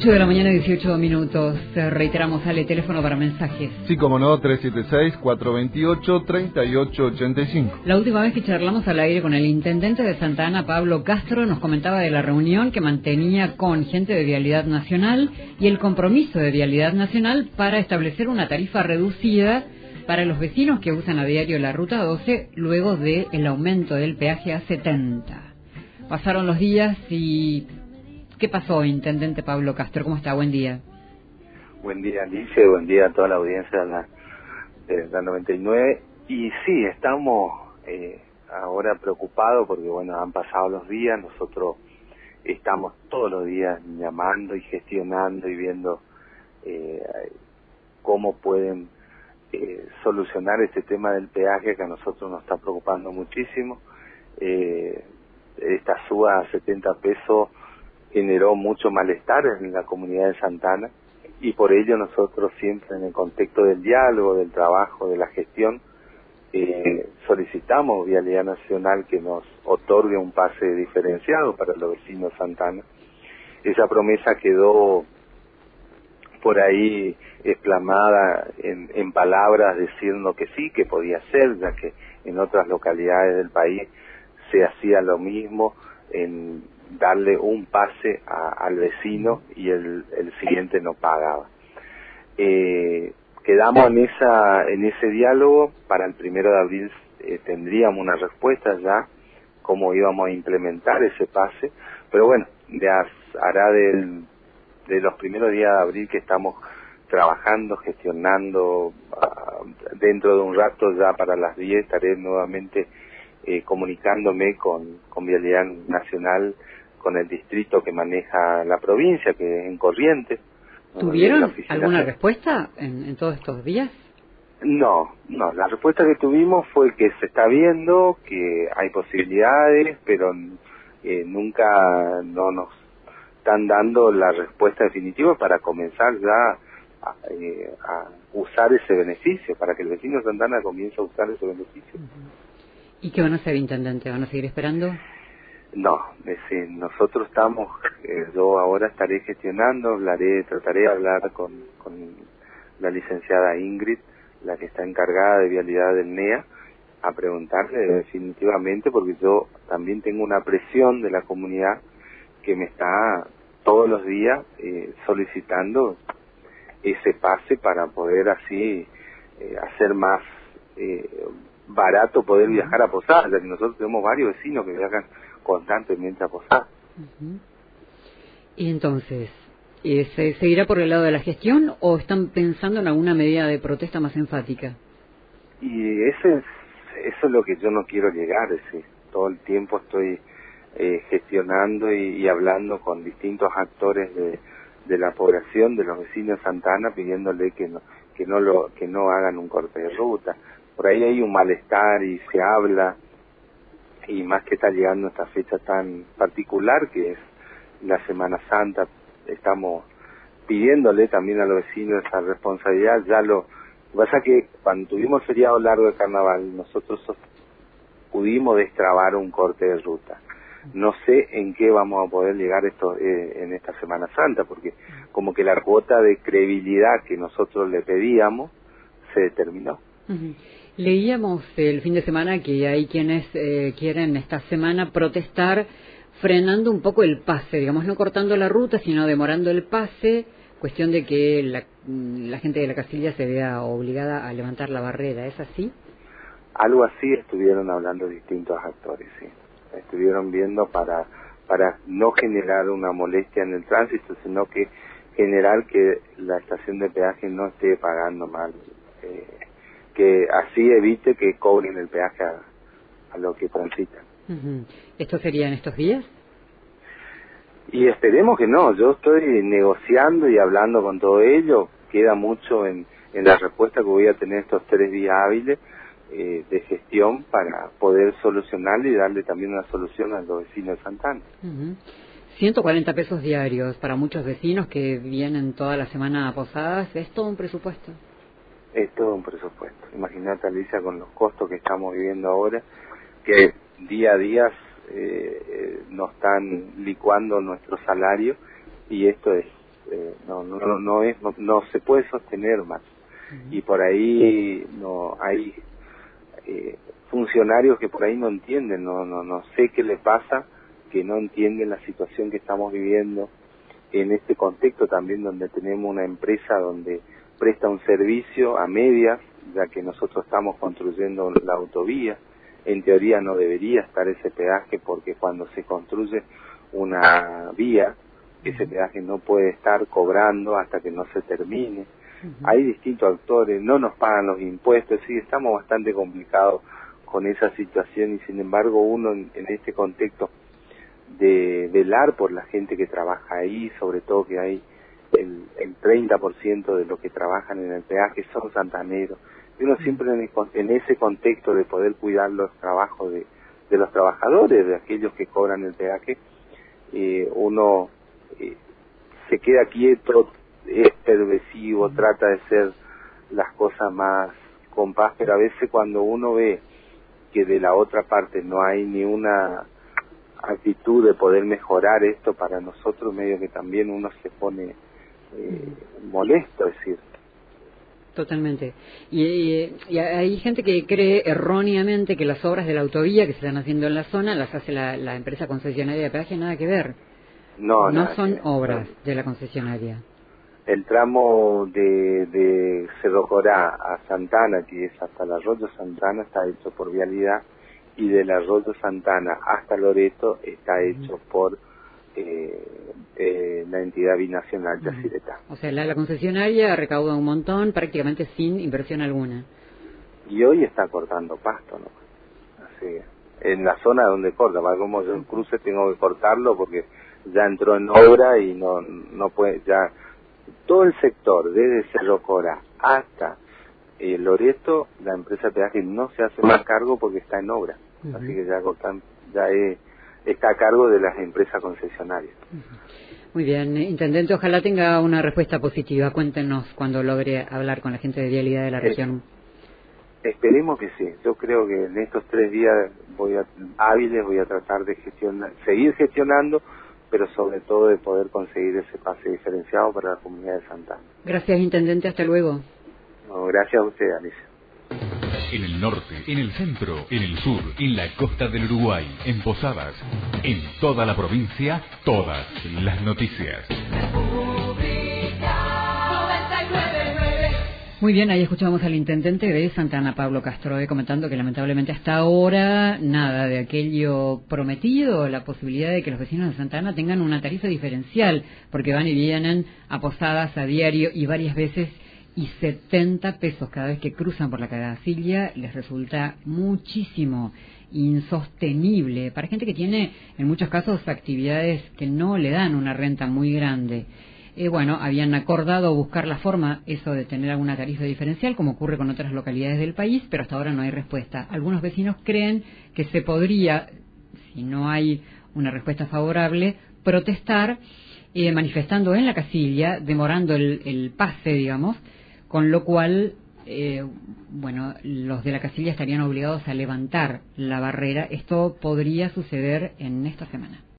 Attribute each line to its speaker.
Speaker 1: 8 de la mañana, 18 minutos. Reiteramos, sale teléfono para mensajes.
Speaker 2: Sí, como no, 376-428-3885.
Speaker 1: La última vez que charlamos al aire con el intendente de Santa Ana, Pablo Castro, nos comentaba de la reunión que mantenía con gente de Vialidad Nacional y el compromiso de Vialidad Nacional para establecer una tarifa reducida para los vecinos que usan a diario la Ruta 12 luego del aumento del peaje a 70. Pasaron los días y ¿Qué pasó, Intendente Pablo Castro? ¿Cómo está? Buen día.
Speaker 3: Buen día, Alicia, buen día a toda la audiencia de la, de la 99. Y sí, estamos eh, ahora preocupados porque, bueno, han pasado los días, nosotros estamos todos los días llamando y gestionando y viendo eh, cómo pueden eh, solucionar este tema del peaje que a nosotros nos está preocupando muchísimo. Eh, esta suba a 70 pesos generó mucho malestar en la comunidad de Santana y por ello nosotros siempre en el contexto del diálogo, del trabajo, de la gestión, eh, solicitamos Vialidad Nacional que nos otorgue un pase diferenciado para los vecinos de Santana. Esa promesa quedó por ahí exclamada en, en palabras diciendo que sí, que podía ser, ya que en otras localidades del país se hacía lo mismo en darle un pase al vecino y el, el siguiente no pagaba. Eh, quedamos en esa en ese diálogo para el primero de abril eh, tendríamos una respuesta ya cómo íbamos a implementar ese pase pero bueno ya hará del, de los primeros días de abril que estamos trabajando gestionando ah, dentro de un rato ya para las 10 estaré nuevamente eh, comunicándome con, con Vialidad Nacional con el distrito que maneja la provincia, que es en Corrientes.
Speaker 1: ¿Tuvieron alguna respuesta en, todos estos días?
Speaker 3: No, no, la respuesta que tuvimos fue que se está viendo, que hay posibilidades, pero eh, nunca no nos están dando la respuesta definitiva para comenzar ya a, eh, usar ese beneficio, para que el vecino de Santana comience a usar ese beneficio.
Speaker 1: ¿Y qué van a hacer, intendente? ¿Van a seguir esperando?
Speaker 3: No, decir, nosotros estamos, eh, yo ahora estaré gestionando, hablaré, trataré de hablar con, con la licenciada Ingrid, la que está encargada de vialidad del NEA, a preguntarle definitivamente, porque yo también tengo una presión de la comunidad que me está todos los días eh, solicitando ese pase para poder así eh, hacer más eh, barato poder viajar a Posada, ya que nosotros tenemos varios vecinos que viajan constantemente a Posada.
Speaker 1: Y entonces, ¿se seguirá por el lado de la gestión o están pensando en alguna medida de protesta más enfática?
Speaker 3: Y ese es, eso es lo que yo no quiero llegar, es decir, todo el tiempo estoy eh, gestionando y, hablando con distintos actores de, de la población, de los vecinos de Santana, pidiéndole que no, que no lo, que no hagan un corte de ruta. Por ahí hay un malestar y se habla, y más que está llegando esta fecha tan particular que es la Semana Santa, estamos pidiéndole también a los vecinos esa responsabilidad, ya lo, pasa que cuando tuvimos feriado largo de carnaval, nosotros pudimos destrabar un corte de ruta. No sé en qué vamos a poder llegar esto eh, en esta Semana Santa, porque como que la cuota de credibilidad que nosotros le pedíamos se determinó.
Speaker 1: Leíamos el fin de semana que hay quienes eh, quieren esta semana protestar frenando un poco el pase, digamos, no cortando la ruta, sino demorando el pase, cuestión de que la, gente de la Castilla se vea obligada a levantar la barrera, ¿es así?
Speaker 3: Algo así estuvieron hablando distintos actores, sí. Estuvieron viendo para, para no generar una molestia en el tránsito, sino que generar que la estación de peaje no esté pagando mal. Eh, que así evite que cobren el peaje a, lo que transitan.
Speaker 1: ¿Esto sería en estos días?
Speaker 3: Y esperemos que no, yo estoy negociando y hablando con todo ello, queda mucho en, en la respuesta que voy a tener estos tres días hábiles eh, de gestión para poder solucionarle y darle también una solución a los vecinos de Santana.
Speaker 1: 140 pesos diarios para muchos vecinos que vienen toda la semana a Posadas, ¿es todo un presupuesto?
Speaker 3: Es todo un presupuesto. Imagínate, Alicia, con los costos que estamos viviendo ahora, que día a día eh, eh, nos están licuando nuestro salario y esto es eh, no, no, no, es, no, se puede sostener más. Y por ahí no hay eh, funcionarios que por ahí no entienden, no, no, no sé qué le pasa, que no entienden la situación que estamos viviendo en este contexto también donde tenemos una empresa donde presta un servicio a medias, ya que nosotros estamos construyendo la autovía. En teoría no debería estar ese peaje porque cuando se construye una vía, ese peaje no puede estar cobrando hasta que no se termine. Hay distintos actores, no nos pagan los impuestos, sí, estamos bastante complicados con esa situación y sin embargo uno en, este contexto de velar por la gente que trabaja ahí, sobre todo que hay el, el 30% de los que trabajan en el peaje son santaneros. Y uno siempre en, ese contexto de poder cuidar los trabajos de, de los trabajadores, de aquellos que cobran el peaje, eh, uno eh, se queda quieto, es pervasivo, trata de ser las cosas más con paz, pero a veces cuando uno ve que de la otra parte no hay ni una actitud de poder mejorar esto para nosotros, medio que también uno se pone eh, molesto, es decir.
Speaker 1: Totalmente. Y, hay gente que cree erróneamente que las obras de la autovía que se están haciendo en la zona las hace la, empresa concesionaria de peaje, nada que ver.
Speaker 3: No,
Speaker 1: no son obras de la concesionaria
Speaker 3: el tramo de, de Cerro Corá a Santana, que es hasta el Arroyo Santana, está hecho por Vialidad, y del Arroyo Santana hasta Loreto está hecho por eh, eh, la entidad binacional Yacireta.
Speaker 1: O sea, la, concesionaria recauda un montón prácticamente sin inversión alguna.
Speaker 3: Y hoy está cortando pasto, ¿no? Así, en la zona donde corta, para como yo cruce tengo que cortarlo porque ya entró en obra y no, no puede, ya todo el sector, desde Cerro Cora hasta eh, Loreto, la empresa peaje no se hace más cargo porque está en obra. Así que ya, ya está a cargo de las empresas concesionarias.
Speaker 1: Muy bien, eh, Intendente, ojalá tenga una respuesta positiva. Cuéntenos cuando logre hablar con la gente de vialidad de la eh, región.
Speaker 3: esperemos que sí. Yo creo que en estos tres días voy a, hábiles voy a tratar de gestionar, seguir gestionando pero sobre todo de poder conseguir ese pase diferenciado para la comunidad de Santana.
Speaker 1: Gracias, Intendente. Hasta luego.
Speaker 3: gracias a usted, Alicia.
Speaker 2: En el norte, en el centro, en el sur, en la costa del Uruguay, en Posadas, en toda la provincia, todas las noticias.
Speaker 1: Muy bien, ahí escuchamos al intendente de Santana, Pablo Castro, comentando que lamentablemente hasta ahora nada de aquello prometido, la posibilidad de que los vecinos de Santana tengan una tarifa diferencial, porque van y vienen a posadas a diario y varias veces y 70 pesos cada vez que cruzan por la Cadacilla les resulta muchísimo, insostenible, para gente que tiene en muchos casos actividades que no le dan una renta muy grande. Eh, bueno, habían acordado buscar la forma, eso de tener alguna tarifa diferencial, como ocurre con otras localidades del país, pero hasta ahora no hay respuesta. Algunos vecinos creen que se podría, si no hay una respuesta favorable, protestar eh, manifestando en la casilla, demorando el, pase, digamos, con lo cual, eh, bueno, los de la casilla estarían obligados a levantar la barrera. Esto podría suceder en esta semana.